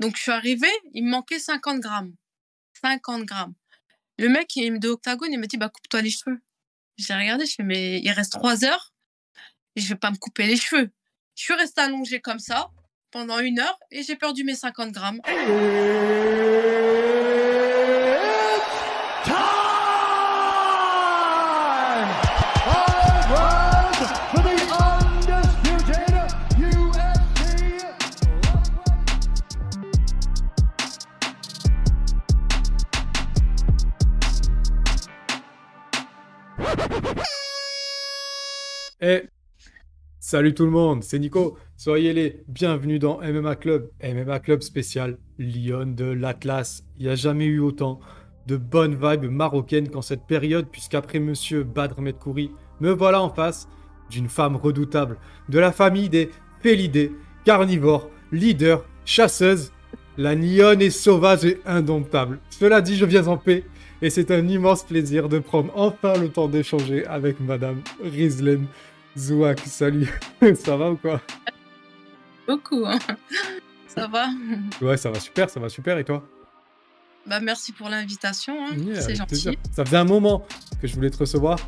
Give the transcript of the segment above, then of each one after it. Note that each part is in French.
Donc, je suis arrivée, il me manquait 50 grammes. 50 grammes. Le mec il, de Octagone, il me dit, bah, coupe-toi les cheveux. J'ai regardé, je fais, mais il reste 3 heures et je vais pas me couper les cheveux. Je suis restée allongée comme ça pendant une heure et j'ai perdu mes 50 grammes. Salut tout le monde, c'est Nico. Soyez les bienvenus dans MMA Club, MMA Club spécial Lyon de l'Atlas. Il n'y a jamais eu autant de bonnes vibes marocaines qu'en cette période, puisqu'après monsieur Badr Medkouri, me voilà en face d'une femme redoutable, de la famille des félidés, carnivores, leaders, chasseuses. La Nyonne est sauvage et indomptable. Cela dit, je viens en paix et c'est un immense plaisir de prendre enfin le temps d'échanger avec Madame Rizlen Zouak, salut. ça va ou quoi Beaucoup, hein. Ça va Ouais, ça va super, ça va super. Et toi Bah merci pour l'invitation, hein. c'est gentil. Ça faisait un moment que je voulais te recevoir.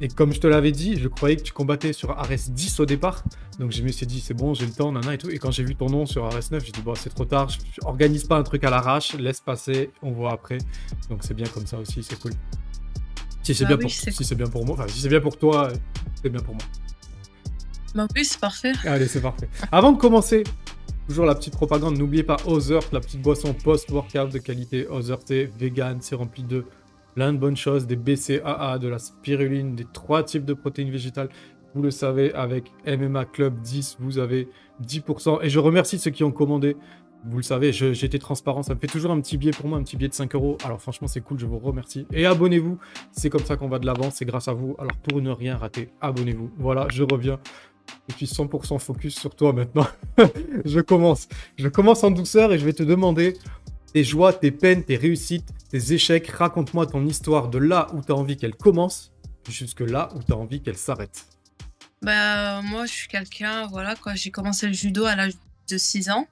Et comme je te l'avais dit, je croyais que tu combattais sur Ares 10 au départ. Donc je me suis dit, c'est bon, j'ai le temps, nana et tout. Et quand j'ai vu ton nom sur Ares 9, j'ai dit, bon, c'est trop tard, je, organise pas un truc à l'arrache, laisse passer, on voit après. Donc c'est bien comme ça aussi, c'est cool. Si c'est bah bien, pour... si bien pour moi, enfin, si c'est bien pour toi, c'est bien pour moi. Bah oui, c'est parfait. Allez, c'est parfait. Avant de commencer, toujours la petite propagande, n'oubliez pas Other, la petite boisson post-workout de qualité. Other, c'est vegan, c'est rempli de plein de bonnes choses, des BCAA, de la spiruline, des trois types de protéines végétales. Vous le savez, avec MMA Club 10, vous avez 10%. Et je remercie ceux qui ont commandé. Vous le savez, j'étais transparent, ça me fait toujours un petit billet pour moi, un petit billet de 5 euros. Alors franchement, c'est cool, je vous remercie. Et abonnez-vous, c'est comme ça qu'on va de l'avant, c'est grâce à vous. Alors pour ne rien rater, abonnez-vous. Voilà, je reviens je suis 100% focus sur toi maintenant. je commence. Je commence en douceur et je vais te demander tes joies, tes peines, tes réussites, tes échecs. Raconte-moi ton histoire de là où tu as envie qu'elle commence jusque là où tu as envie qu'elle s'arrête. Bah, moi, je suis quelqu'un, voilà, quand j'ai commencé le judo à l'âge de 6 ans.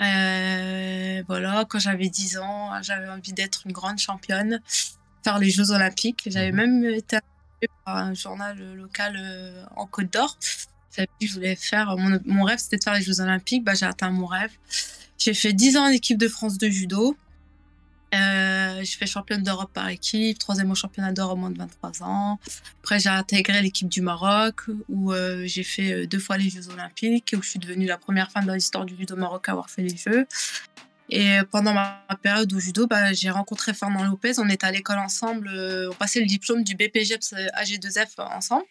Euh, voilà, quand j'avais 10 ans, j'avais envie d'être une grande championne, faire les Jeux Olympiques. J'avais mhm. même été par un journal local euh, en Côte d'Or je voulais faire. Mon, rêve, c'était de faire les Jeux Olympiques. Bah, j'ai atteint mon rêve. J'ai fait 10 ans en équipe de France de judo. Euh, j'ai fait championne d'Europe par équipe, troisième au championnat d'Europe moins de 23 ans. Après, j'ai intégré l'équipe du Maroc, où euh, j'ai fait euh, deux fois les Jeux Olympiques, où je suis devenue la première femme dans l'histoire du judo marocain à avoir fait les Jeux. Et pendant ma période au judo, bah, j'ai rencontré Fernand Lopez. On était à l'école ensemble. Euh, on passait le diplôme du BPGEPS AG2F ensemble.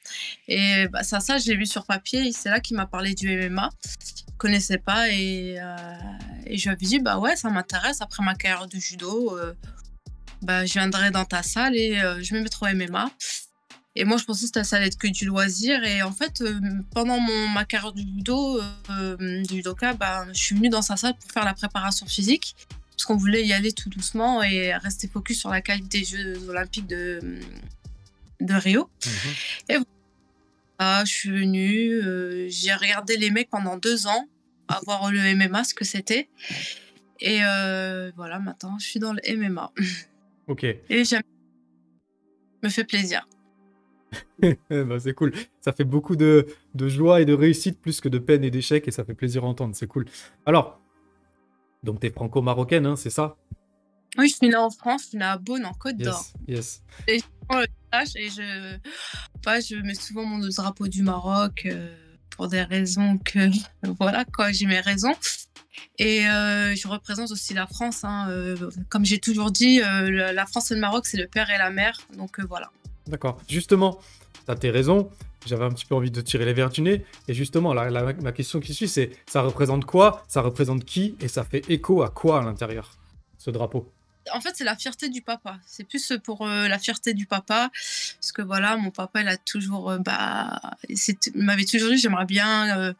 Et bah, ça, ça, je l'ai vu sur papier. C'est là qu'il m'a parlé du MMA. Je ne connaissais pas. Et, euh, je lui avais dit, bah ouais, ça m'intéresse. Après ma carrière de judo, euh, bah, je viendrai dans ta salle et je me mettrai au MMA. Et moi, je pensais que ça allait être que du loisir. Et en fait, euh, pendant mon, ma carrière du judo, euh, du judoka, bah, je suis venue dans sa salle pour faire la préparation physique. Parce qu'on voulait y aller tout doucement et rester focus sur la qualité des Jeux Olympiques de, de Rio. Mhm. Et voilà, je suis venue, euh, j'ai regardé les mecs pendant deux ans, à voir le MMA, ce que c'était. Et voilà, maintenant, je suis dans le MMA. Ok. Et j'aime. me fait plaisir. bah, c'est cool. Ça fait beaucoup de, de, joie et de réussite plus que de peine et d'échec et ça fait plaisir à entendre. C'est cool. Alors, donc tu es franco-marocaine, hein, c'est ça? Oui, je suis née en France, je suis née à Beaune, en Côte d'Or. Yes. Et je, et je, bah, je mets souvent mon drapeau du Maroc euh, pour des raisons que. voilà, quoi, j'ai mes raisons. Et euh, je représente aussi la France. Hein, euh, comme j'ai toujours dit, la France et le Maroc, c'est le père et la mère. Donc voilà. D'accord. Justement, tu as tes raisons. J'avais un petit peu envie de tirer les verres du nez. Et justement, la, ma question qui suit, c'est ça représente quoi? Ça représente qui? Et ça fait écho à quoi à l'intérieur, ce drapeau? En fait, c'est la fierté du papa. C'est plus pour euh, la fierté du papa. Parce que voilà, mon papa, il a toujours. Euh, bah, m'avait toujours dit j'aimerais bien euh,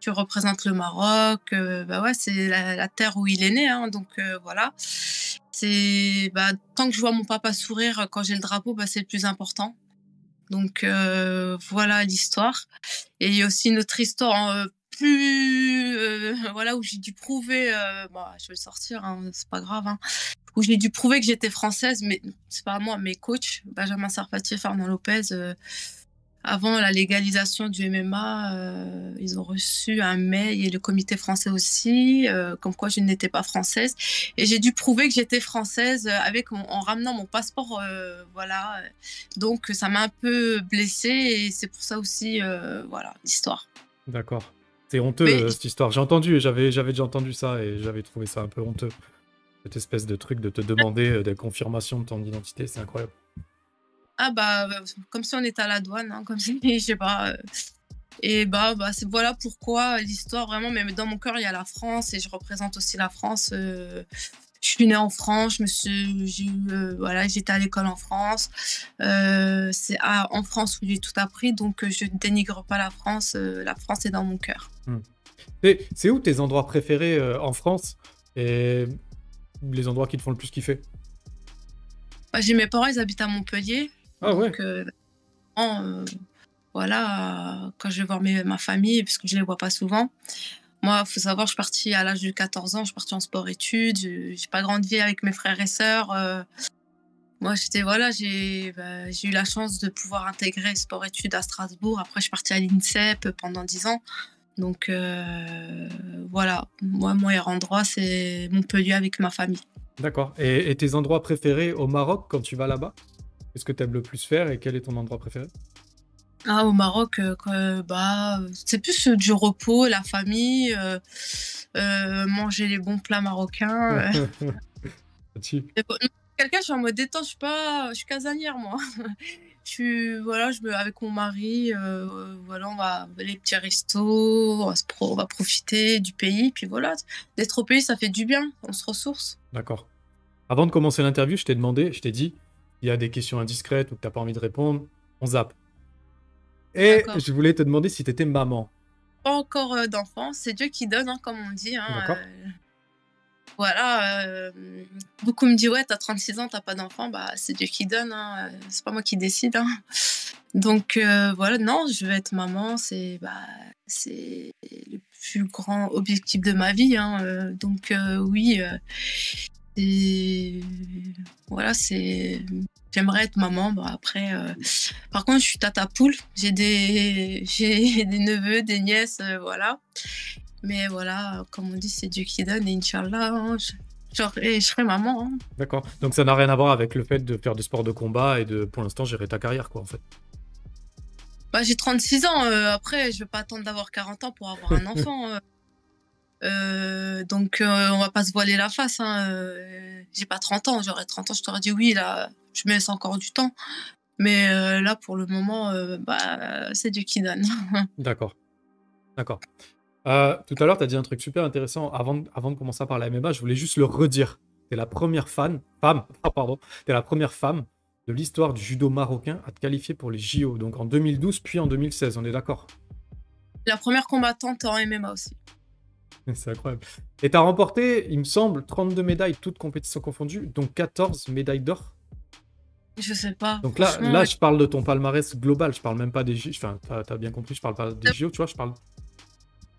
tu représentes le Maroc. bah ouais, c'est la, terre où il est né. Hein, donc voilà. C'est bah, tant que je vois mon papa sourire quand j'ai le drapeau, bah, c'est le plus important. Donc euh, voilà l'histoire. Et il y a aussi une autre histoire, hein, plus, voilà, où j'ai dû prouver, bah, je vais sortir, hein, c'est pas grave, hein, où j'ai dû prouver que j'étais française, mais c'est pas moi, mes coachs, Benjamin Sarfati et Fernand Lopez, avant la légalisation du MMA, euh, ils ont reçu un mail et le comité français aussi, euh, comme quoi je n'étais pas française. Et j'ai dû prouver que j'étais française avec en ramenant mon passeport, euh, voilà. Donc ça m'a un peu blessée et c'est pour ça aussi, voilà, l'histoire. D'accord. C'est honteux cette histoire. J'ai entendu, j'avais, j'avais déjà entendu ça et j'avais trouvé ça un peu honteux. Cette espèce de truc de te demander des confirmations de ton identité, c'est incroyable. Ah bah, comme si on était à la douane, hein, comme si, je sais pas. Euh. Et bah, bah c'est voilà pourquoi l'histoire vraiment, mais dans mon cœur il y a la France et je représente aussi la France. Euh. je suis née en France, je me suis, j'ai euh, voilà, j'étais à l'école en France. c'est en France où j'ai tout appris, donc je ne dénigre pas la France. la France est dans mon cœur. Hmm. C'est où tes endroits préférés en France et les endroits qui te font le plus kiffer? Bah, J'ai mes parents, ils habitent à Montpellier. Ah ouais. Donc, euh, euh, voilà, quand je vais voir ma famille, puisque je les vois pas souvent. Moi, il faut savoir, je suis partie à l'âge de 14 ans, je suis partie en sport-études. J'ai pas grandi avec mes frères et sœurs. Euh. moi, j'étais, voilà, j'ai bah, eu la chance de pouvoir intégrer sport-études à Strasbourg. Après, je suis partie à l'INSEP pendant 10 ans. Donc, voilà, moi, mon meilleur endroit, c'est Montpellier avec ma famille. D'accord. Et, et, tes endroits préférés au Maroc quand tu vas là-bas? Qu'est-ce que tu aimes le plus faire et quel est ton endroit préféré? Ah, au Maroc, euh, bah, c'est plus euh, du repos, la famille, euh, manger les bons plats marocains. Quelqu'un, je suis en mode détente, je suis pas, je suis casanière moi. je suis, voilà, je me, avec mon mari, voilà, on va les petits restos, on va, on va profiter du pays, puis voilà, d'être au pays, ça fait du bien, on se ressource. D'accord. Avant de commencer l'interview, je t'ai demandé, je t'ai dit, il y a des questions indiscrètes ou que tu n'as pas envie de répondre, on zappe. Et je voulais te demander si tu étais maman. Pas encore euh, d'enfant, c'est Dieu qui donne, hein, comme on dit. Hein, euh, voilà, euh, beaucoup me disent ouais, t'as 36 ans, t'as pas d'enfant, bah c'est Dieu qui donne, hein, c'est pas moi qui décide. Donc voilà, non, je veux être maman, c'est bah, c'est le plus grand objectif de ma vie. Donc oui, et voilà, c'est. J'aimerais être maman. Bon, après, euh, par contre, je suis tata poule. J'ai des, j'ai des neveux, des nièces, euh, voilà. Mais voilà, comme on dit, c'est Dieu qui donne. Et Inch'Allah, hein, je, je, serai maman. Hein. D'accord. Donc ça n'a rien à voir avec le fait de faire du sport de combat et de, pour l'instant, gérer ta carrière, quoi, en fait. Bah, j'ai 36 ans. Euh, après, je vais pas attendre d'avoir 40 ans pour avoir un enfant. Euh, donc, euh, on va pas se voiler la face. Hein. Euh, j'ai pas 30 ans. J'aurais 30 ans, je t'aurais dit oui, là, je me laisse encore du temps. Mais là, pour le moment, bah, c'est Dieu qui donne. D'accord. D'accord. tout à l'heure, tu as dit un truc super intéressant. Avant, avant de commencer par la MMA, je voulais juste le redire. Tu es la première fan, femme, ah, pardon, tu es la première femme de l'histoire du judo marocain à te qualifier pour les JO. Donc en 2012 puis en 2016, on est d'accord? La première combattante en MMA aussi. C'est incroyable. Et tu as remporté, il me semble, 32 médailles, toutes compétitions confondues, dont 14 médailles d'or. Je sais pas. Donc là, là, je parle de ton palmarès global, je parle même pas des JO. Enfin, t'as as bien compris, je parle pas des JO, tu vois, je parle.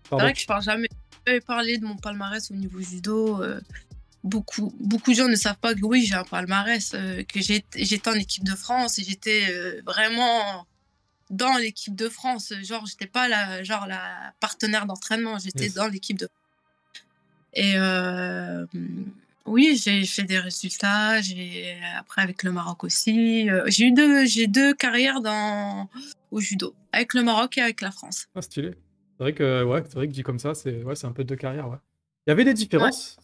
C'est vrai que je parle jamais. Je parler de mon palmarès au niveau judo. Euh, beaucoup, beaucoup de gens ne savent pas que oui, j'ai un palmarès, euh, que j'étais en équipe de France et j'étais euh, vraiment dans l'équipe de France. Genre, j'étais pas la, genre, la partenaire d'entraînement, j'étais dans l'équipe de Et euh, oui, j'ai fait des résultats. J'ai après avec le Maroc aussi. Euh, j'ai eu deux, j'ai deux carrières dans au judo, avec le Maroc et avec la France. Ah, stylé. C'est vrai que ouais, c'est vrai que dit comme ça, c'est ouais, c'est un peu deux carrières. Ouais. Il y avait des différences.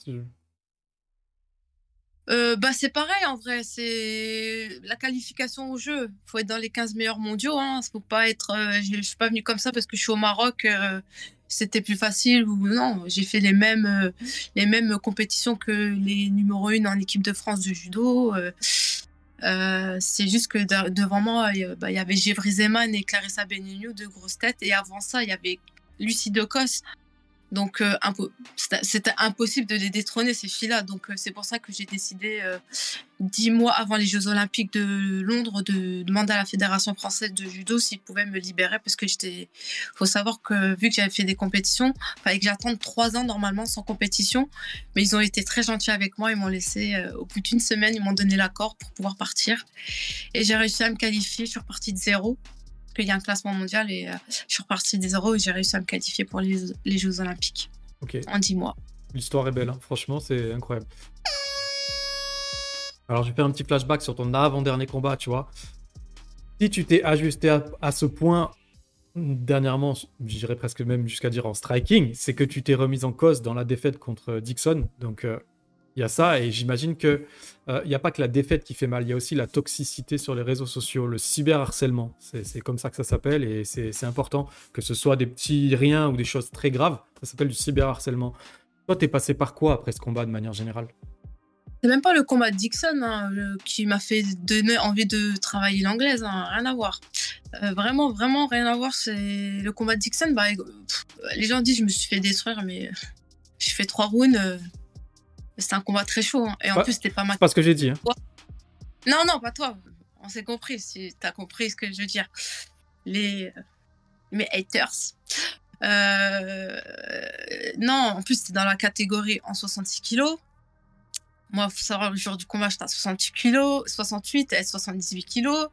Euh, bah, c'est pareil en vrai, c'est la qualification au jeu. Il faut être dans les 15 meilleurs mondiaux. Hein. Faut pas être, euh, je, ne suis pas venue comme ça parce que je suis au Maroc, euh, c'était plus facile ou non. J'ai fait les mêmes, mêmes compétitions que les numéro 1 en équipe de France de judo. c'est juste que devant moi, bah, il y avait Gévry Zeman et Clarissa Benignou, deux grosses têtes. Et avant ça, il y avait Lucie Decos Donc, euh, c'était impossible de les détrôner, ces filles-là. Donc, euh, c'est pour ça que j'ai décidé, euh, dix mois avant les Jeux Olympiques de Londres, de demander à la Fédération française de judo s'ils pouvaient me libérer. Parce que j'étais. faut savoir que, vu que j'avais fait des compétitions, il fallait que j'attende trois ans normalement sans compétition. Mais ils ont été très gentils avec moi. Ils m'ont laissé, au bout d'une semaine, ils m'ont donné l'accord pour pouvoir partir. Et j'ai réussi à me qualifier. Je suis repartie de zéro qu'il y a un classement mondial et euh, je suis repartie des euros et j'ai réussi à me qualifier pour les, Jeux Olympiques. En 10 mois. L'histoire est belle, hein. franchement, c'est incroyable. Alors, je vais faire un petit flashback sur ton avant-dernier combat, tu vois. Si tu t'es ajusté à, ce point, dernièrement, j'irais presque même jusqu'à dire en striking, c'est que tu t'es remise en cause dans la défaite contre Dixon. Donc, euh, il y a ça, et j'imagine que euh, il n'y a pas que la défaite qui fait mal, il y a aussi la toxicité sur les réseaux sociaux, le cyberharcèlement. C'est comme ça que ça s'appelle, et c'est important que ce soit des petits riens ou des choses très graves. Ça s'appelle du cyberharcèlement. Toi, t'es passé par quoi après ce combat de manière générale? C'est même pas le combat de Dixon hein, qui m'a fait donner envie de travailler l'anglaise, hein, rien à voir. Euh, vraiment, vraiment rien à voir. C'est le combat de Dixon. Bah, les gens disent je me suis fait détruire, mais j'ai fait trois rounds. Euh, c'était un combat très chaud. Hein. Et en plus, c'était pas ma. Pas ce que j'ai dit. Hein. Non, non, pas toi. On s'est compris. Si t'as compris ce que je veux dire. Les. Mes haters. Euh... Non, en plus, c'était dans la catégorie en 66 kilos. Moi, il faut savoir, le jour du combat, j'étais à 68 kilos, 68, elle 78 kilos.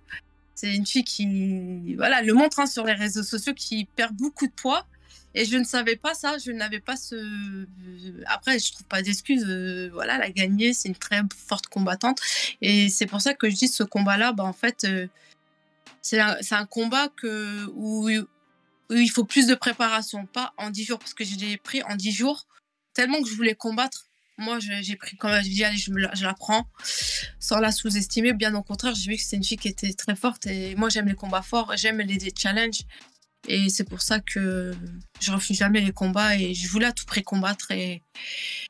C'est une fille qui, voilà, le montre hein, sur les réseaux sociaux, qui perd beaucoup de poids. Et je ne savais pas ça, je n'avais pas ce. Après, je trouve pas d'excuses. Euh, voilà, elle a gagné, c'est une très forte combattante. Et c'est pour ça que je dis ce combat-là, bah, en fait, euh, c'est un, combat où, il faut plus de préparation, pas en 10 jours, parce que je l'ai pris en 10 jours, tellement que je voulais combattre. Moi, j'ai pris quand je dis, allez, je la prends, sans la sous-estimer. Bien au contraire, j'ai vu que c'est une fille qui était très forte. Et moi, j'aime les combats forts, j'aime les, les challenges. Et c'est pour ça que je refuse jamais les combats et je voulais à tout prix combattre. Et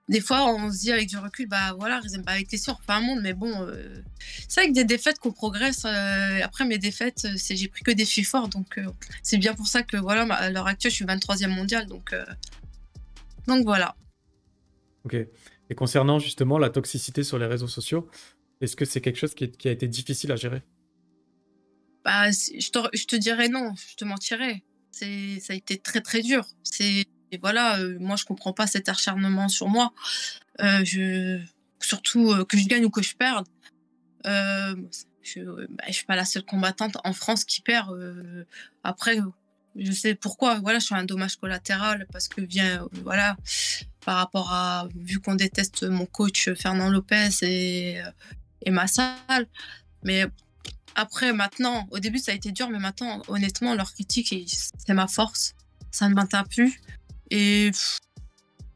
des fois, on se dit avec du recul, bah voilà, bah, avec les sœurs, pas un monde, mais bon, euh, c'est avec des défaites qu'on progresse. Euh, après mes défaites, c'est j'ai pris que des filles forts, donc euh, c'est bien pour ça que voilà, à l'heure actuelle, je suis 23e mondial, donc donc voilà. Ok. Et concernant justement la toxicité sur les réseaux sociaux, est-ce que c'est quelque chose qui a été difficile à gérer? Bah, je te, dirais non, je te mentirais. Ça a été très très dur. Voilà, euh, moi je comprends pas cet acharnement sur moi. Euh, surtout euh, que je gagne ou que je perde. je, bah, je suis pas la seule combattante en France qui perd. après, je sais pourquoi. Voilà, je suis un dommage collatéral parce que vient, voilà, par rapport à vu qu'on déteste mon coach Fernand Lopez et, et ma salle. Mais après, maintenant, au début, ça a été dur, mais maintenant, honnêtement, leur critique, c'est ma force. Ça ne m'atteint plus. Et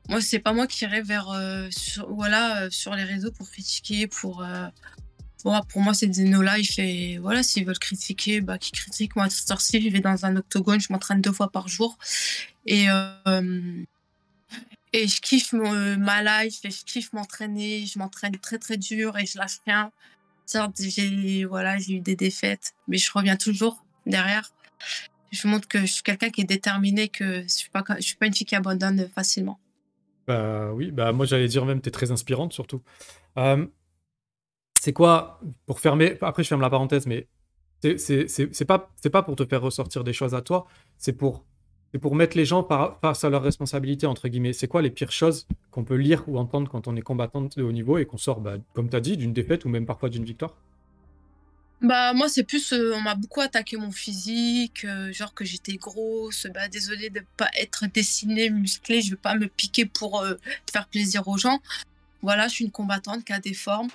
moi, c'est pas moi qui irai vers, euh, sur, voilà, euh, sur les réseaux pour critiquer, pour. Euh, pour moi, c'est des no life. Et voilà, s'ils veulent critiquer, bah, qu'ils critiquent. Moi, à cette heure-ci, je vais dans un octogone, je m'entraîne deux fois par jour. Et. et je kiffe ma life, je kiffe m'entraîner, je m'entraîne très très dur et je lâche rien. Certes, j'ai voilà, eu des défaites, mais je reviens toujours derrière. Je montre que je suis quelqu'un qui est déterminé, que je suis suis pas une fille qui abandonne facilement. Bah oui, bah moi j'allais dire même, tu es très inspirante surtout. c'est quoi, pour fermer, après je ferme la parenthèse, mais c'est pas, pas pour te faire ressortir des choses à toi, c'est pour c'est pour mettre les gens face à leurs responsabilités, entre guillemets. C'est quoi les pires choses qu'on peut lire ou entendre quand on est combattante de haut niveau et qu'on sort, bah, comme tu as dit, d'une défaite ou même parfois d'une victoire? Bah moi c'est plus euh, on m'a beaucoup attaqué mon physique, euh, genre que j'étais grosse, bah désolée de pas être dessinée, musclée, je veux pas me piquer pour euh, faire plaisir aux gens. Voilà, je suis une combattante qui a des formes.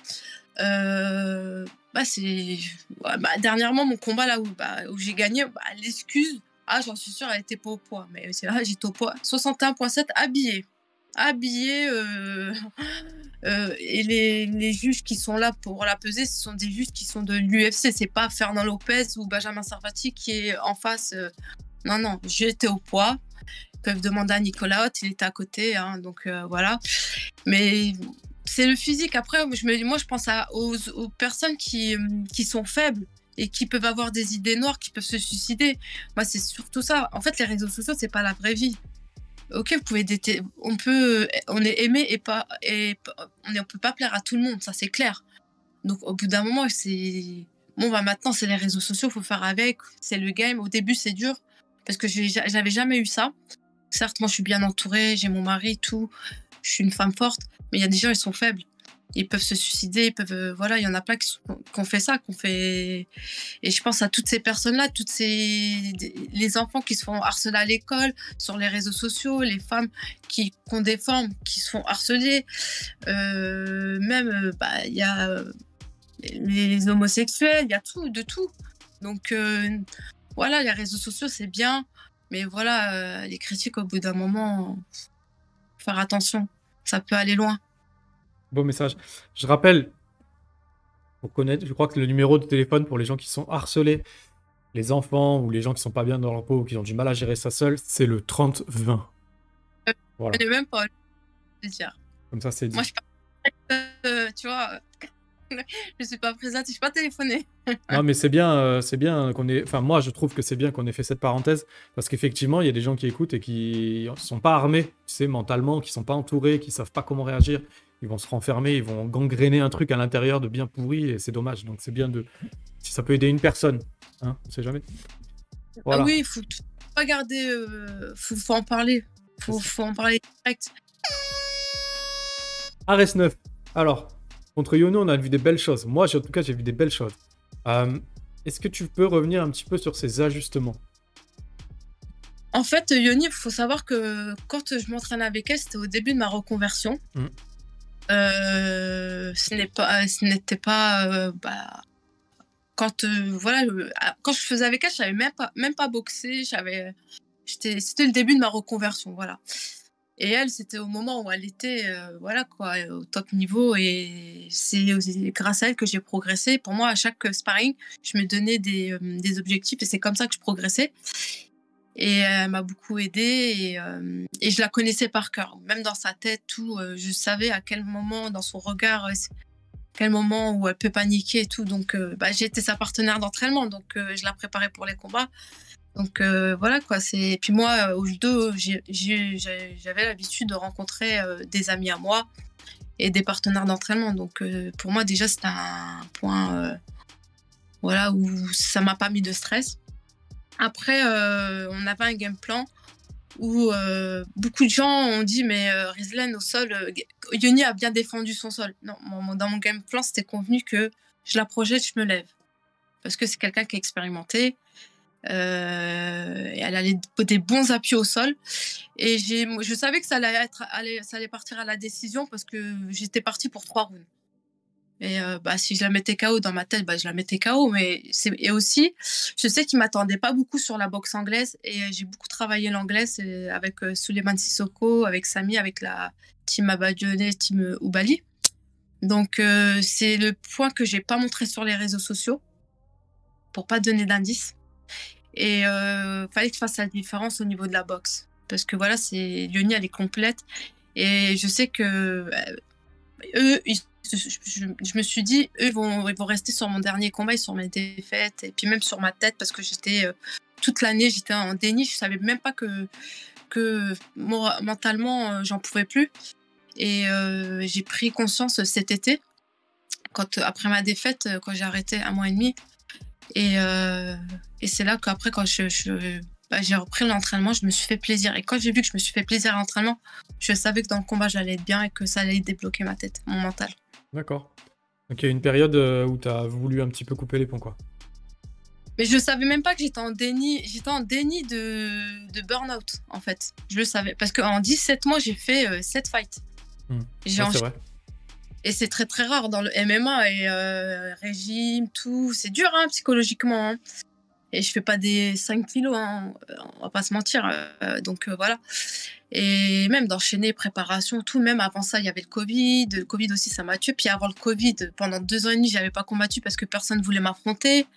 bah c'est bah, dernièrement mon combat là où, bah, j'ai gagné, bah, l'excuse ah, j'en suis sûre, elle était pas au poids. Mais c'est là, j'étais au poids. 61,7 habillé. Habillé. Euh, euh, et les, les, juges qui sont là pour la peser, ce sont des juges qui sont de l'UFC. C'est pas Fernand Lopez ou Benjamin Sarvati qui est en face. Euh. Non, non, j'étais au poids. Ils peuvent demander à Nicolas Hott, il était à côté. Hein, donc voilà. Mais c'est le physique. Après, je me, moi, je pense à, aux, aux personnes qui, qui sont faibles et qui peuvent avoir des idées noires, qui peuvent se suicider. Moi, c'est surtout ça. En fait, les réseaux sociaux, c'est pas la vraie vie. ok, vous pouvez on peut, on est aimé et pas, et on ne peut pas plaire à tout le monde, ça c'est clair. Donc au bout d'un moment, c'est bon bah maintenant c'est les réseaux sociaux, faut faire avec, c'est le game. Au début c'est dur parce que j'avais jamais eu ça. Certes, moi je suis bien entourée, j'ai mon mari, tout, je suis une femme forte, mais il y a des gens ils sont faibles ils peuvent se suicider, ils peuvent, euh, voilà, il y en a plein qui, ont fait ça, qu'on fait. Et je pense à toutes ces personnes-là, toutes ces les enfants qui se font harceler à l'école, sur les réseaux sociaux, les femmes qui, ont des formes, qui se font harceler, euh, même, euh, bah, il y a les homosexuels, il y a tout, de tout. Donc voilà, les réseaux sociaux c'est bien, mais voilà, les critiques au bout d'un moment, faire attention, ça peut aller loin. Beau message. Je rappelle, pour connaître, je crois que le numéro de téléphone pour les gens qui sont harcelés, les enfants ou les gens qui sont pas bien dans leur peau ou qui ont du mal à gérer ça seul, c'est le 30-20. Euh, voilà. Je même pas dire. Comme ça, c'est dit. Moi, je pas... Euh, tu vois, je suis pas présente, je suis pas téléphoné. non, mais c'est bien, euh, c'est bien qu'on ait. Enfin, moi, je trouve que c'est bien qu'on ait fait cette parenthèse parce qu'effectivement, il y a des gens qui écoutent et qui sont pas armés, tu sais, mentalement, qui sont pas entourés, qui savent pas comment réagir ils vont se renfermer, ils vont gangréner un truc à l'intérieur de bien pourri et c'est dommage. Donc c'est bien de. Si ça peut aider une personne, hein, on sait jamais. Ah oui, il faut pas garder. Euh, faut, faut, en parler. Faut, faut en parler direct. Ares 9. Alors, contre Yono, on a vu des belles choses. Moi, en tout cas, j'ai vu des belles choses. Euh, est-ce que tu peux revenir un petit peu sur ces ajustements? En fait, Yoni, il faut savoir que quand je m'entraîne avec elle, c'était au début de ma reconversion. Mmh. Euh, pas, ce n'était pas, euh, bah, quand euh, voilà, quand je faisais avec elle, je savais même pas, même pas. J'avais, c'était le début de ma reconversion, voilà. Et elle, c'était au moment où elle était, voilà quoi, au top niveau. Et c'est grâce à elle que j'ai progressé. Pour moi, à chaque sparring, je me donnais des, des objectifs et c'est comme ça que je progressais. Et elle m'a beaucoup aidée et, euh, et, je la connaissais par cœur. Même dans sa tête, tout, euh, je savais à quel moment, dans son regard, euh, quel moment où elle peut paniquer et tout. Donc, bah, j'étais sa partenaire d'entraînement, donc je la préparais pour les combats. Donc voilà quoi. C'est puis moi au judo, j'avais l'habitude de rencontrer des amis à moi et des partenaires d'entraînement. Donc pour moi déjà c'était un point voilà où ça m'a pas mis de stress. Après, euh, on avait un game plan où euh, beaucoup de gens ont dit mais euh, au sol, euh, Yoni a bien défendu son sol. Non, dans mon game plan, c'était convenu que je la projette, je me lève. Parce que c'est quelqu'un qui est expérimenté. et elle a des bons appuis au sol. Et je savais que ça allait, être, ça allait partir à la décision parce que j'étais partie pour trois rounds. Et euh, bah, si je la mettais KO dans ma tête, bah, je la mettais KO. Mais. Et aussi, je sais qu'il m'attendait pas beaucoup sur la boxe anglaise. Et euh, j'ai beaucoup travaillé l'anglais avec euh, Suleiman Sissoko, avec Sami, avec la team Abadionné, team Oubali. Donc, c'est le point que j'ai pas montré sur les réseaux sociaux pour pas donner d'indices. Et il fallait que je fasse la différence au niveau de la boxe. Parce que voilà, c'est Yoni, elle est complète. Et je sais que eux, ils je, me suis dit, eux, ils vont, rester sur mon dernier combat et sur mes défaites, et puis même sur ma tête, parce que j'étais euh, toute l'année, j'étais en déni, je savais même pas que, mentalement, euh, j'en pouvais plus. Et euh, j'ai pris conscience cet été, quand, après ma défaite, quand j'ai arrêté un mois et demi. Et, c'est là qu'après, quand bah, j'ai repris l'entraînement, je me suis fait plaisir. Et quand j'ai vu que je me suis fait plaisir à l'entraînement, je savais que dans le combat, j'allais être bien et que ça allait débloquer ma tête, mon mental. D'accord. Donc il y a une période euh, où tu as voulu un petit peu couper les ponts, quoi. Mais je savais même pas que j'étais en déni, j'étais en déni de, de burn-out, en fait. Je le savais. Parce qu'en 17 mois, j'ai fait 7 euh, fights. Hmm. c'est vrai. Et c'est très très rare dans le MMA et euh, régime, tout. C'est dur hein, psychologiquement. Hein. Et je fais pas des 5 kilos, hein, on va pas se mentir. donc voilà. Et même d'enchaîner préparation, tout. Même avant ça, il y avait le Covid. Le Covid aussi, ça m'a tué. Puis avant le Covid, pendant deux ans et demi, j'avais pas combattu parce que personne ne voulait m'affronter.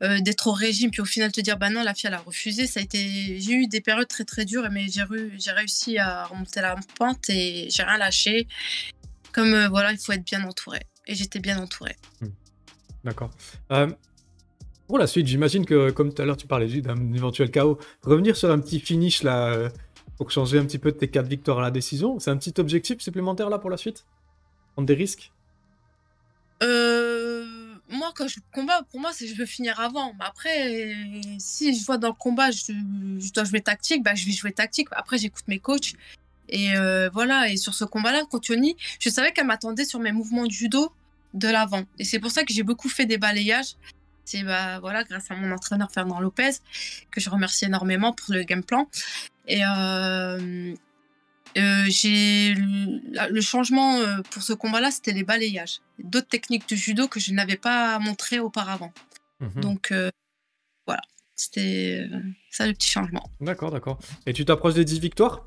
Euh, d'être au régime, puis au final te dire, bah non, la fille, elle a refusé. Ça a été... J'ai eu des périodes très très dures, mais j'ai, réussi à remonter la pente et j'ai rien lâché. Comme euh, voilà, il faut être bien entouré. Et j'étais bien entouré. Hmm. D'accord. Euh, pour la suite, j'imagine que, comme tout à l'heure, tu parlais d'un éventuel chaos. Revenir sur un petit finish là pour changer un petit peu de tes 4 victoires à la décision. C'est un petit objectif supplémentaire là pour la suite? Prendre des risques? Euh, Moi, quand je combat, pour moi, c'est je veux finir avant. Après, si je vois dans le combat, je, dois jouer tactique, bah, je vais jouer tactique. Après, j'écoute mes coachs. Et euh, voilà, et sur ce combat-là, contre Yoni, je savais qu'elle m'attendait sur mes mouvements de judo de l'avant. Et c'est pour ça que j'ai beaucoup fait des balayages. C'est bah, voilà, grâce à mon entraîneur Fernand Lopez, que je remercie énormément pour le game plan. Et euh, euh, j'ai le changement pour ce combat-là, c'était les balayages. D'autres techniques de judo que je n'avais pas montrées auparavant. Mhm. Donc voilà, c'était ça le petit changement. D'accord, d'accord. Et tu t'approches des 10 victoires?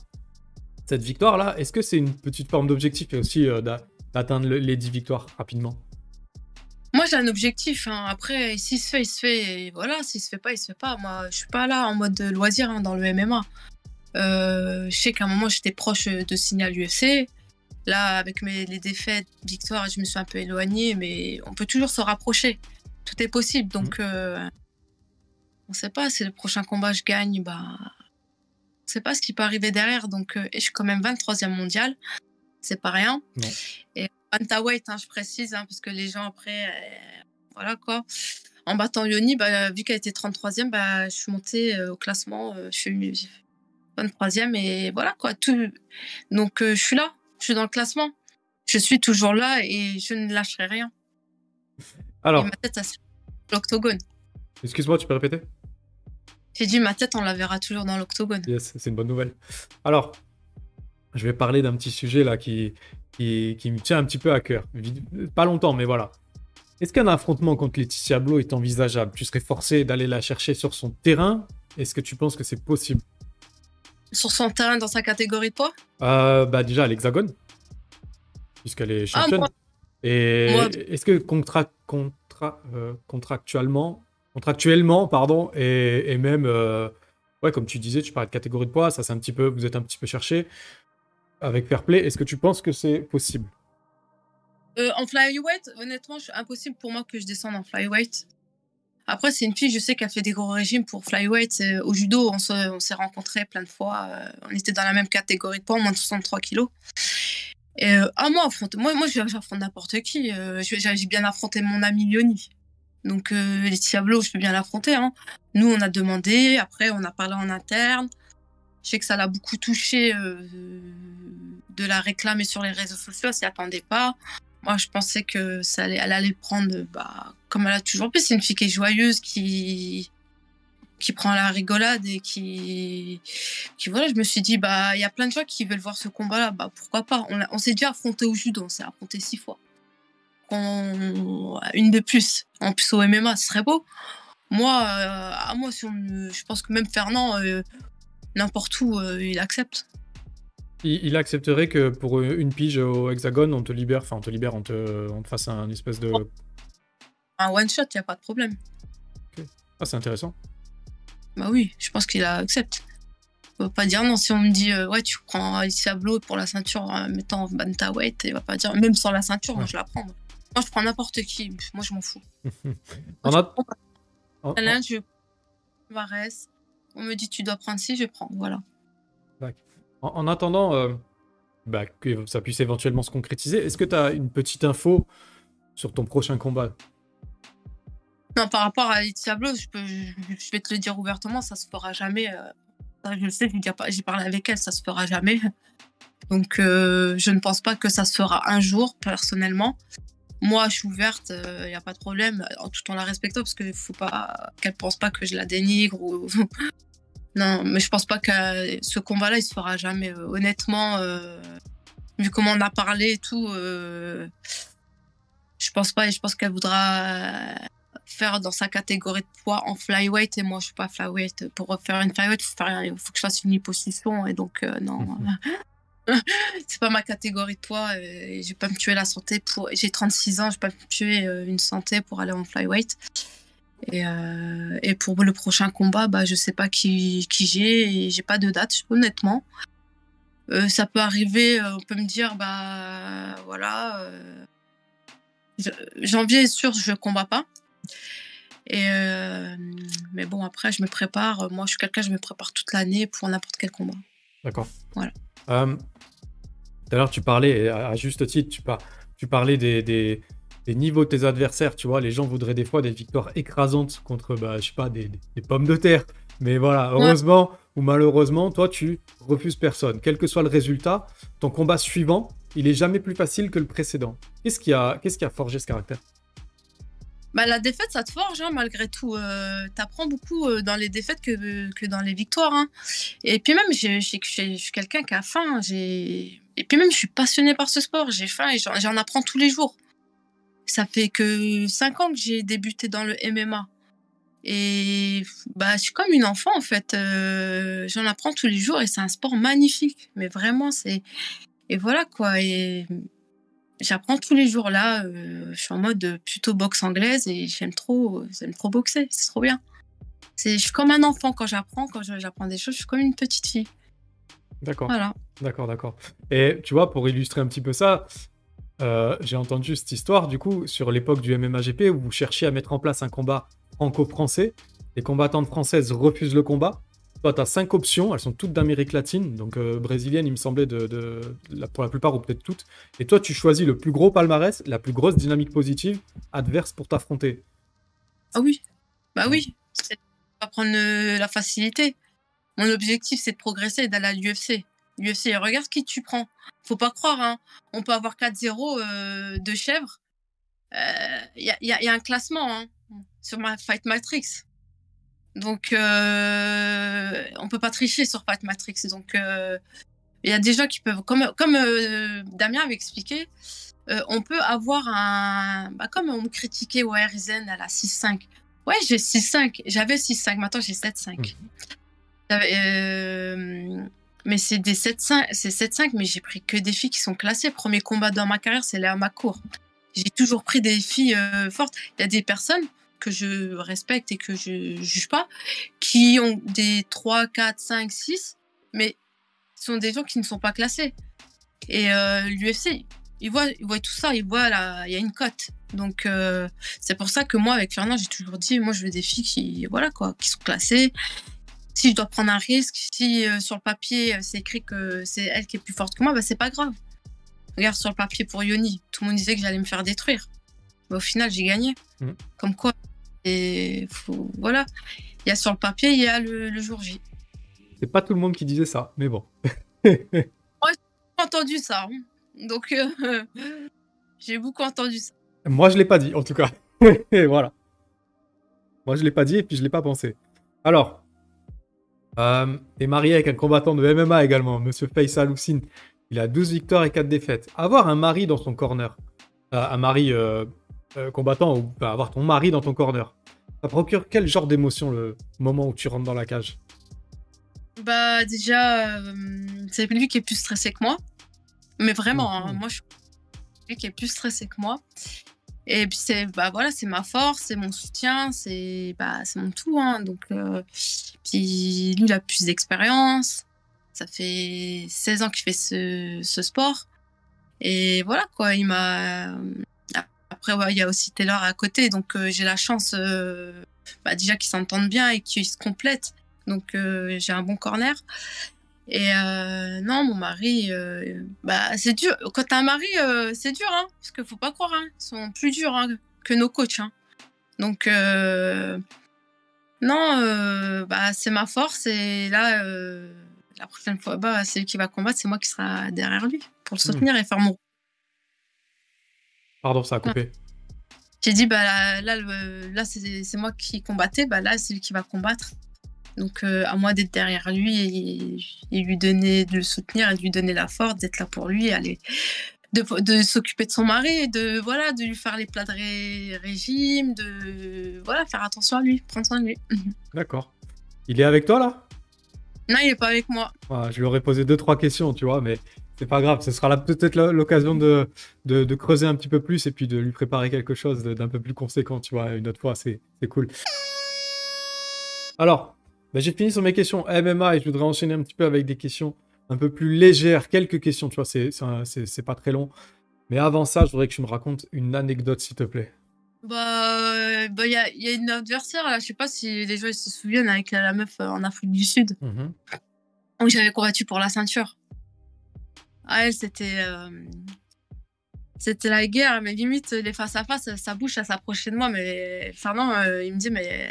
Cette victoire-là, est-ce que c'est une petite forme d'objectif et aussi euh, d'atteindre les 10 victoires rapidement? Moi, j'ai un objectif. Hein. Après, s'il se fait, il se fait. Et voilà, s'il se fait pas, il se fait pas. Moi, je suis pas là en mode loisir hein, dans le MMA. Euh, je sais qu'à un moment, j'étais proche de signer à l'UFC. Là, avec mes, les défaites, victoires, je me suis un peu éloignée, mais on peut toujours se rapprocher. Tout est possible. Donc, mmh. euh, on ne sait pas. Si le prochain combat, je gagne, bah, sait pas ce qui peut arriver derrière. Donc, euh, et je suis quand même 23e mondial. C'est pas rien. Et Bantaweight, hein, je précise, hein, parce que les gens après, euh, voilà quoi. En battant Yoni, bah, vu qu'elle était 33e, bah, je suis montée euh, au classement. je suis 23e et voilà quoi. Tout... Donc, je suis là. Je suis dans le classement. Je suis toujours là et je ne lâcherai rien. Alors. ma tête, l'octogone. Excuse-moi, tu peux répéter? J'ai dit, ma tête, on la verra toujours dans l'octogone. Yes, c'est une bonne nouvelle. Alors, je vais parler d'un petit sujet là qui, qui, me tient un petit peu à cœur. Pas longtemps, mais voilà. Est-ce qu'un affrontement contre Laetitia Blo est envisageable? Tu serais forcé d'aller la chercher sur son terrain? Est-ce que tu penses que c'est possible? Sur son terrain, dans sa catégorie de poids? Euh, Bah déjà, à l'hexagone, puisqu'elle est ah, championne. Et est-ce que contra... Contra... Euh, contractuellement, contractuellement, pardon, et, même, euh, ouais, comme tu disais, tu parlais de catégorie de poids, ça c'est un petit peu, vous êtes un petit peu cherché avec Fair Play. Est-ce que tu penses que c'est possible? Euh, En flyweight, honnêtement, c'est impossible pour moi que je descende en flyweight. Après, c'est une fille, je sais qu'elle fait des gros régimes pour flyweight. Au judo, on s'est rencontrés plein de fois. Euh, on était dans la même catégorie de poids, moins de 63 kilos. Et ah, moi, affronte, moi, moi j'affronte n'importe qui. J'ai bien affronté mon ami Lioni. Donc euh, les Diablos, je peux bien l'affronter. Hein. Nous, on a demandé, après on a parlé en interne. Je sais que ça l'a beaucoup touché euh, de la réclamer sur les réseaux sociaux, elle s'y attendait pas. Moi, je pensais que ça allait, elle allait prendre, bah, comme elle a toujours fait. C'est une fille qui est joyeuse, qui, qui prend la rigolade et qui, qui voilà. Je me suis dit, bah, il y a plein de gens qui veulent voir ce combat-là. Bah, pourquoi pas? On, on s'est déjà affronté au judo, on s'est affronté six fois une de plus, en plus au MMA, ce serait beau. Moi, euh, à moi, si je pense que même Fernand, euh, n'importe où, euh, il accepte. Il, accepterait que pour une pige au hexagone, on te libère, enfin on te libère, on te, on te fasse un espèce de. Un one shot, il n'y a pas de problème. Ah, c'est intéressant. Bah oui, je pense qu'il accepte. On va pas dire non. Si on me dit, ouais, tu prends Alicia Blo pour la ceinture en mettant Bantamweight, il va pas dire, même sans la ceinture, moi je la prends. Moi, je prends n'importe qui. Moi, je m'en fous. on a... Alain, je Varese. On me dit tu dois prendre ci, je prends. Voilà. En, attendant euh, bah, que ça puisse éventuellement se concrétiser, est-ce que tu as une petite info sur ton prochain combat? Non, par rapport à Diablo, je, peux, vais te le dire ouvertement, ça se fera jamais. Euh, je le sais, j'ai parlé avec elle, ça se fera jamais. Donc, euh, je ne pense pas que ça se fera un jour, personnellement. Moi, je suis ouverte, il n'y a pas de problème, tout en la respectant, parce qu'il ne faut pas qu'elle pense pas que je la dénigre. Non, mais je pense pas que ce combat-là, il se fera jamais. Euh, honnêtement, euh, vu comment on a parlé et tout, je pense pas. Et je pense qu'elle voudra faire dans sa catégorie de poids en flyweight et moi je suis pas flyweight pour faire une flyweight il faut, que je fasse une hyposition et donc non c'est pas ma catégorie de poids. Et je vais pas me tuer la santé pour. J'ai 36 ans, je vais pas me tuer euh, une santé pour aller en flyweight. Et, euh, et pour le prochain combat, bah, je sais pas qui, qui j'ai et j'ai pas de date, honnêtement. Euh, ça peut arriver, on peut me dire, bah voilà, janvier est sûr, je combats pas. Et mais bon, après, je me prépare. Moi, je suis quelqu'un, je me prépare toute l'année pour n'importe quel combat. D'accord. Voilà. Euh, tout à l'heure, tu parlais, à, juste titre, tu, par, tu parlais des, des, niveaux de tes adversaires. Tu vois, les gens voudraient des fois des victoires écrasantes contre, bah, je sais pas, des, pommes de terre. Mais voilà, heureusement ou malheureusement, toi, tu refuses personne. Quel que soit le résultat, ton combat suivant, il est jamais plus facile que le précédent. Qu'est-ce qui a, qu'est-ce qui a forgé ce caractère? Bah, la défaite, ça te forge, hein, malgré tout. Euh, tu apprends beaucoup euh, dans les défaites que, que dans les victoires. Hein. Et puis même, je suis quelqu'un qui a faim. Et puis même, je suis passionné par ce sport. J'ai faim et j'en apprends tous les jours. Ça fait que 5 ans que j'ai débuté dans le MMA. Et bah, je suis comme une enfant, en fait. Euh, j'en apprends tous les jours et c'est un sport magnifique. Mais vraiment, c'est... Et voilà, quoi. Et j'apprends tous les jours là. Euh, je suis en mode plutôt boxe anglaise et j'aime trop, j'aime trop boxer. C'est trop bien. C'est, je suis comme un enfant quand j'apprends, quand j'apprends des choses. Je suis comme une petite fille. D'accord. Voilà. D'accord, d'accord. Et tu vois, pour illustrer un petit peu ça, euh, j'ai entendu cette histoire du coup sur l'époque du MMAGP où vous cherchiez à mettre en place un combat franco-français. Les combattantes françaises refusent le combat. Toi, tu as cinq options, elles sont toutes d'Amérique latine, donc euh, brésilienne, il me semblait, pour la plupart ou peut-être toutes. Et toi, tu choisis le plus gros palmarès, la plus grosse dynamique positive adverse pour t'affronter. Ah oui, bah oui, c'est pas prendre euh, la facilité. Mon objectif, c'est de progresser et d'aller à l'UFC. L'UFC, regarde qui tu prends. Faut pas croire, hein. on peut avoir 4-0 euh, de chèvre. Il y, a un classement hein, sur ma Fight Matrix. Donc, euh, on peut pas tricher sur Fight Matrix. Donc, euh, il y a des gens qui peuvent, comme, comme euh, Damien avait expliqué, euh, on peut avoir un. Bah, comme on me critiquait au Ryzen à la 6.5. Ouais, j'ai 6.5. J'avais 6.5. Maintenant, j'ai 7.5. Mmh. Mais c'est des 7.5, c'est 7.5, mais j'ai pris que des filles qui sont classées. Premier combat dans ma carrière, c'est Léa Macour. J'ai toujours pris des filles fortes. Il y a des personnes, que je respecte et que je juge pas, qui ont des 3, 4, 5, 6, mais ce sont des gens qui ne sont pas classés. Et euh, l'UFC, ils voient, ils voient tout ça, ils voient il y a une cote. Donc euh, c'est pour ça que moi, avec Fernand, j'ai toujours dit, moi je veux des filles qui, voilà quoi, qui sont classées. Si je dois prendre un risque, si euh, sur le papier c'est écrit que c'est elle qui est plus forte que moi, bah c'est pas grave. Regarde sur le papier pour Yoni, tout le monde disait que j'allais me faire détruire. Mais au final, j'ai gagné. Mmh. Comme quoi, et voilà, il y a sur le papier, il y a le, jour J. C'est pas tout le monde qui disait ça, mais bon. Moi, j'ai entendu ça. Hein. Donc, euh, j'ai beaucoup entendu ça. Moi, je l'ai pas dit, en tout cas. voilà. Moi, je l'ai pas dit et puis je l'ai pas pensé. Alors, euh, marié avec un combattant de MMA également, Monsieur Faisal Houssine. Il a 12 victoires et 4 défaites. Avoir un mari dans son corner, euh, un mari euh, euh, combattant ou bah, avoir ton mari dans ton corner. Ça procure quel genre d'émotion le moment où tu rentres dans la cage? Bah déjà, c'est lui qui est plus stressé que moi. Mais vraiment, hein, moi je suis lui qui est plus stressé que moi. Et puis c'est bah voilà, c'est ma force, c'est mon soutien, c'est bah mon tout hein. Donc euh, puis lui il a plus d'expérience. Ça fait 16 ans qu'il fait ce, ce sport. Et voilà quoi, il m'a après, il y a aussi Taylor à côté, donc euh, j'ai la chance euh, bah, déjà qu'ils s'entendent bien et qu'ils se complètent. Donc j'ai un bon corner. Et non, mon mari, bah, c'est dur. Quand t'as un mari, c'est dur, hein, parce qu'il faut pas croire, hein, ils sont plus durs hein, que nos coachs. Hein. Donc, non, bah, c'est ma force. Et là, la prochaine fois, bah, c'est lui qui va combattre, c'est moi qui sera derrière lui pour le hmm. soutenir et faire mon Pardon, ça a coupé. J'ai dit, bah là, là, là c'est moi qui combattais, bah là, c'est lui qui va combattre. Donc, euh, à moi d'être derrière lui et, lui donner, de le soutenir et de lui donner la force, d'être là pour lui, aller, de, de s'occuper de son mari, de, voilà, de lui faire les plats de régime, de voilà, faire attention à lui, prendre soin de lui. D'accord. Il est avec toi là? Non, il n'est pas avec moi. je lui aurais posé deux, trois questions, tu vois, mais c'est pas grave, ce sera peut-être l'occasion de, de, creuser un petit peu plus et puis de lui préparer quelque chose d'un peu plus conséquent, tu vois, une autre fois, c'est cool. Alors, bah, j'ai fini sur mes questions MMA et je voudrais enchaîner un petit peu avec des questions un peu plus légères, quelques questions, tu vois, c'est pas très long. Mais avant ça, je voudrais que tu me racontes une anecdote, s'il te plaît. Bah, bah il y, a, y, a, une adversaire là, je sais pas si les gens se souviennent avec la, meuf euh, en Afrique du Sud. Mmh où j'avais combattu pour la ceinture. Ah, elle, c'était. euh, C'était la guerre, mais limite, les face-à-face, sa bouche, elle s'approchait de moi. Mais Fernand, euh, il me dit, mais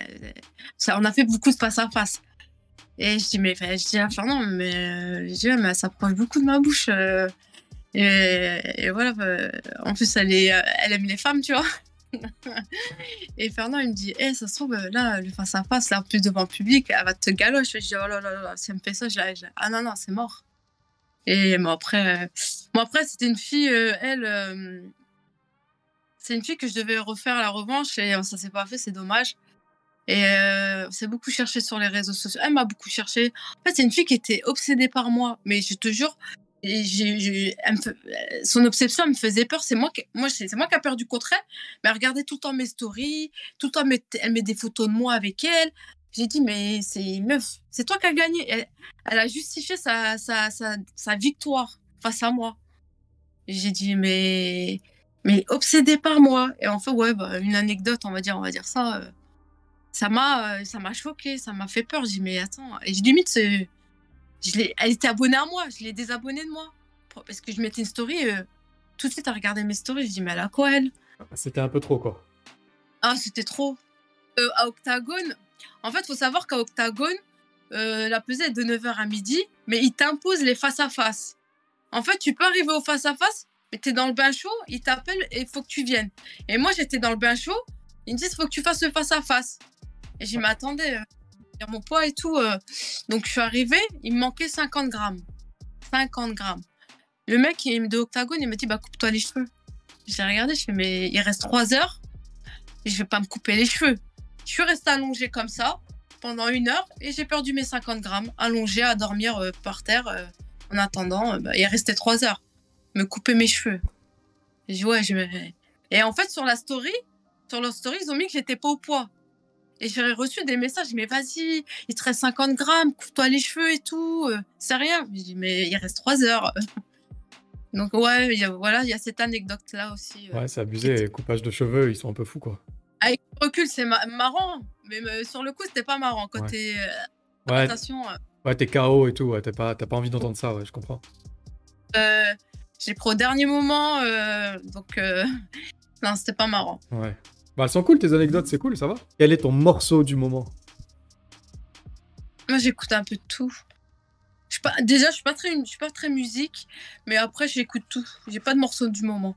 on a fait beaucoup de face-à-face. Et je dis, mais je dis à Fernand, mais, euh, je dis, mais elle s'approche beaucoup de ma bouche. euh. et, voilà, en plus, elle, est, elle aime les femmes, tu vois. et Fernand, il me dit, eh, ça se trouve, là, le face-à-face, là, en plus devant le public, elle va te galoche. Je dis, oh là là là, si elle me fait ça, je je ah non, non, c'est mort. Et bon, après, euh, bon, après c'était une fille, euh, elle, euh, c'est une fille que je devais refaire la revanche et euh, ça s'est pas fait, c'est dommage. Et euh, c'est beaucoup cherché sur les réseaux sociaux. Elle m'a beaucoup cherché. En fait, c'est une fille qui était obsédée par moi. Mais je te jure, et j'ai- elle me euh, son obsession me faisait peur. C'est moi qui, moi, c'est moi qui a perdu contre elle. Mais elle regardait tout le temps mes stories, tout le temps met- elle met des photos de moi avec elle. J'ai dit, mais c'est meuf, c'est toi qui as gagné. Elle, elle a justifié sa, sa, sa, sa victoire face à moi. J'ai dit, mais, mais obsédée par moi. Et en fait, ouais, bah, une anecdote, on va dire, on va dire ça. euh, ça m'a, euh, ça m'a choqué, ça m'a fait peur. J'ai dit, mais attends. Et je limite, je elle était abonnée à moi, je l'ai désabonnée de moi. Parce que je mettais une story, euh, tout de suite, elle regardait mes stories. Je dis, mais elle a quoi, elle? C'était un peu trop, quoi. ah, c'était trop. Euh, à Octagone, en fait, faut savoir qu'à Octagone, euh, la pesée est de 9h à midi, mais ils t'imposent les face-à-face. En fait, tu peux arriver au face-à-face, mais tu es dans le bain chaud, ils t'appellent et il faut que tu viennes. Et moi, j'étais dans le bain chaud, ils me disent faut que tu fasses le face-à-face. Et j'ai attendez, euh, mon poids et tout. euh. Donc, je suis arrivée, il me manquait 50 grammes. 50 grammes. Le mec il, de Octagone, il m'a dit, bah, coupe-toi les cheveux. J'ai regardé, je fais, mais il reste 3 heures et je vais pas me couper les cheveux. Je suis restée allongée comme ça pendant une heure et j'ai perdu mes 50 grammes, allongée à dormir euh, par terre euh, en attendant. euh, bah, il restait trois heures. Me couper mes cheveux. J'ai dit, ouais, je vais- Et en fait, sur la story, sur leur story, ils ont mis que j'étais pas au poids. Et j'ai reçu des messages, mais vas-y, il te reste 50 grammes, coupe-toi les cheveux et tout. euh, c'est rien. J'ai dit, mais il reste trois heures. Donc, ouais, il y a, voilà, il y a cette anecdote-là aussi. Ouais, c'est abusé. Les coupages de cheveux, ils sont un peu fous, quoi. Avec recul, c'est ma- marrant, mais sur le coup, c'était pas marrant. Quand Ouais. t'es euh, Ouais, euh, ouais t'es KO et tout. Ouais, t'as pas, pas envie d'entendre ça, ouais, je comprends. euh, j'ai pris au dernier moment, euh, donc non, c'était pas marrant. Ouais. Bah, elles sont cool, tes anecdotes, c'est cool, ça va Quel est ton morceau du moment? Moi, j'écoute un peu de tout. Je suis pas, déjà, je suis pas très, je suis pas très musique, mais après, j'écoute tout. J'ai pas de morceau du moment.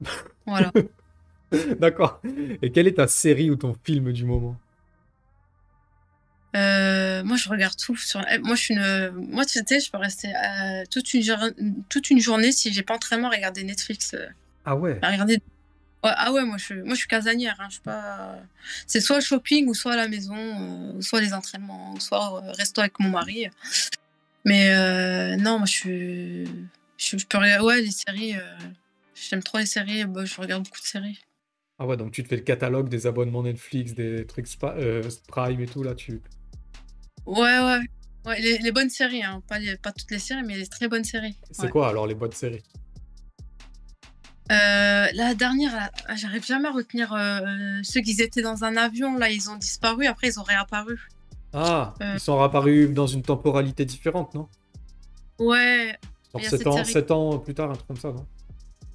Voilà. D'accord. Et quelle est ta série ou ton film du moment? Euh, moi, je regarde tout. Sur... eh, Moi, je suis une... Moi, tu sais, je peux rester euh, toute, une... jour- toute une journée si j'ai pas entraînement à regarder Netflix. euh, Ah ouais? À regarder. Ouais, ah ouais, moi je, moi, je suis casanière. Hein, je suis pas... C'est soit shopping, ou soit à la maison, ou soit les entraînements, ou soit resto avec mon mari. Mais non, moi je suis. Je, je peux regarder. Ouais, les séries. J'aime trop les séries. bah, je regarde beaucoup de séries. Ah ouais, donc tu te fais le catalogue des abonnements Netflix, des trucs Spa- euh, Prime et tout, là, tu... Ouais, ouais. ouais les, les bonnes séries, hein. pas, les- pas toutes les séries, mais les très bonnes séries. C'est Ouais. quoi, alors, les boîtes séries? Euh, la dernière, là, ah, j'arrive jamais à retenir euh, ceux qui étaient dans un avion. Là, ils ont disparu. Après, ils ont réapparu. Ah, ils sont apparus dans une temporalité différente, non? Ouais, Genre Il y a 7 cette ans, série. 7 ans plus tard, un truc comme ça, non?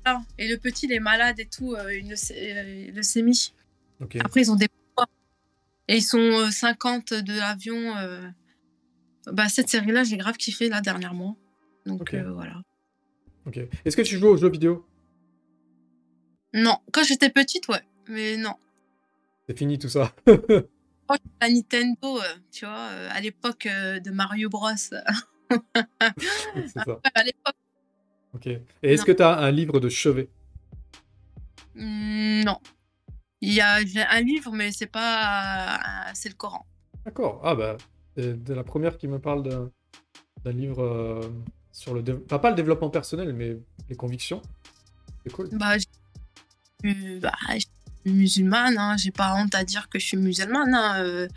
Ah, Et le petit, il est malade et tout, euh, une euh, leucémie. Ok. Après, ils ont des poids. Et ils sont euh, 50 de l'avion. euh. Bah, cette série-là, j'ai grave kiffé là dernièrement. Donc Ok. euh, voilà. ok. Est-ce que tu joues aux jeux vidéo? Non, quand j'étais petite, ouais. Mais non. C'est fini tout ça. La Nintendo, euh, tu vois, euh, à l'époque euh, de Mario Bros. C'est ça. à l'époque, Ok. Et est-ce que tu as un livre de chevet? Hmm, non. Il y a un livre, mais c'est pas. euh, c'est le Coran. D'accord. Ah bah, c'est de la première qui me parle d'un livre euh, sur le... dé- Enfin, pas le développement personnel, mais les convictions. C'est cool. Bah, je suis, bah, je suis musulmane, hein, j'ai pas honte à dire que je suis musulmane. hein, euh,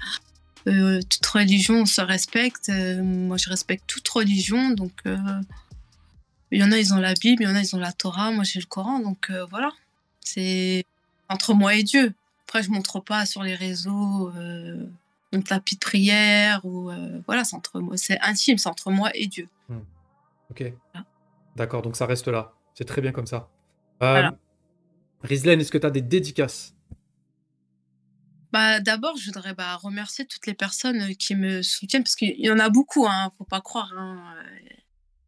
euh, toute religion se respecte. moi, je respecte toute religion. Donc, il y en a, ils ont la Bible, il y en a, ils ont la Torah. Moi, j'ai le Coran. Donc, euh, voilà. C'est entre moi et Dieu. Après, je montre pas sur les réseaux. euh, mon tapis de prière ou voilà, c'est entre moi, c'est intime, c'est entre moi et Dieu. Mmh. Ok. D'accord, donc ça reste là. C'est très bien comme ça. Euh, est-ce que tu as des dédicaces? Bah, D'abord, je voudrais bah, remercier toutes les personnes qui me soutiennent, parce qu'il y en a beaucoup, hein, faut pas croire. Hein.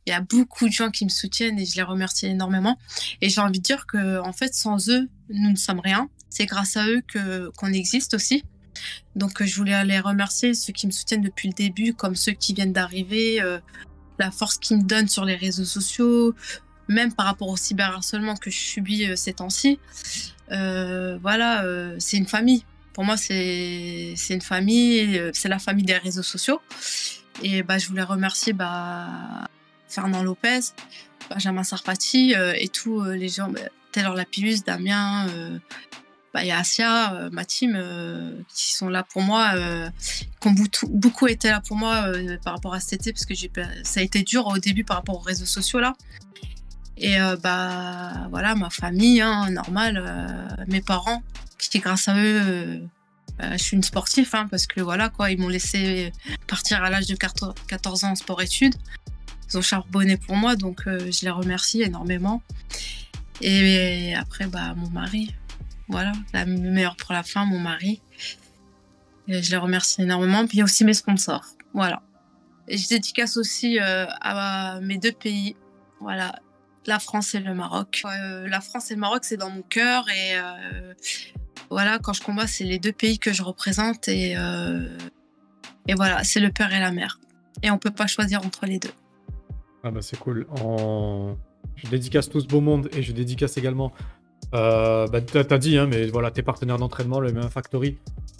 Il y a beaucoup de gens qui me soutiennent et je les remercie énormément. Et j'ai envie de dire que, en fait, sans eux, nous ne sommes rien. C'est grâce à eux que qu'on existe aussi. Donc, je voulais les remercier, ceux qui me soutiennent depuis le début, comme ceux qui viennent d'arriver, euh, la force qu'ils me donnent sur les réseaux sociaux, même par rapport au cyberharcèlement que je subis euh, ces temps-ci. Euh, voilà, c'est une famille. Pour moi, c'est une famille, c'est la famille des réseaux sociaux. Et bah, je voulais remercier bah, Fernand Lopez, Benjamin Sarfati et tous les gens, bah, Taylor Lapillus, Damien, bah, il y a ma team, qui sont là pour moi, qui ont beaucoup été là pour moi par rapport à cet été, parce que ça a été dur au début par rapport aux réseaux sociaux là. Et euh, bah voilà, ma famille, hein, normal, euh, mes parents, qui grâce à eux, euh, bah, je suis une sportive, hein, parce que voilà quoi, ils m'ont laissé partir à l'âge de 14 ans en sport-études. Ils ont charbonné pour moi, donc je les remercie énormément. Et après, bah mon mari, voilà, la meilleure pour la fin, mon mari. je les remercie énormément. Puis aussi mes sponsors, voilà. Et je dédicace aussi à mes deux pays, voilà, la France et le Maroc. Euh, la France et le Maroc, c'est dans mon cœur et euh, voilà, quand je combats, c'est les deux pays que je représente et, euh, et voilà, c'est le père et la mère. Et on peut pas choisir entre les deux. Ah bah c'est cool. Je dédicace tout ce beau monde et je dédicace également. bah, t'as dit, hein, mais voilà, tes partenaires d'entraînement, le même Factory.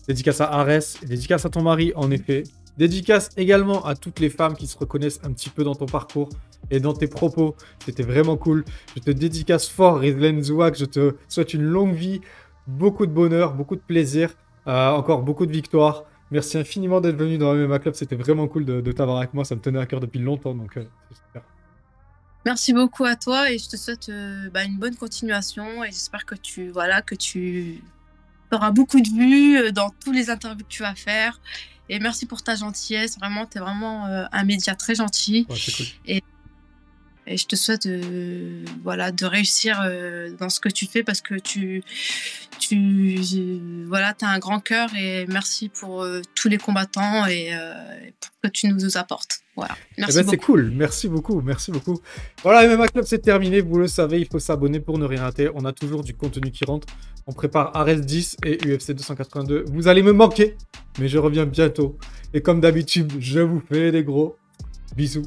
Dédicace à Ares, dédicace à ton mari, en effet. Dédicace également à toutes les femmes qui se reconnaissent un petit peu dans ton parcours et dans tes propos. C'était vraiment cool. Je te dédicace fort, Rizlen Zouak. Je te souhaite une longue vie, beaucoup de bonheur, beaucoup de plaisir, euh, encore beaucoup de victoires. Merci infiniment d'être venu dans MMA Club. C'était vraiment cool de, t'avoir avec moi. Ça me tenait à cœur depuis longtemps. Donc, euh, super. Merci beaucoup à toi et je te souhaite euh, bah, une bonne continuation et j'espère que tu voilà que tu auras beaucoup de vues dans tous les interviews que tu vas faire et merci pour ta gentillesse. Vraiment, tu es vraiment euh, un média très gentil. et, et, je te souhaite de, voilà, de réussir euh, dans ce que tu fais parce que tu, tu voilà, as un grand cœur et merci pour euh, tous les combattants et pour ce que tu nous apportes. Voilà. Eh merci ben, C'est cool. Merci beaucoup. Merci beaucoup. Voilà, MMA Club, c'est terminé. Vous le savez, il faut s'abonner pour ne rien rater. On a toujours du contenu qui rentre. On prépare Ares 10 et UFC 282. Vous allez me manquer, mais je reviens bientôt. Et comme d'habitude, je vous fais des gros bisous.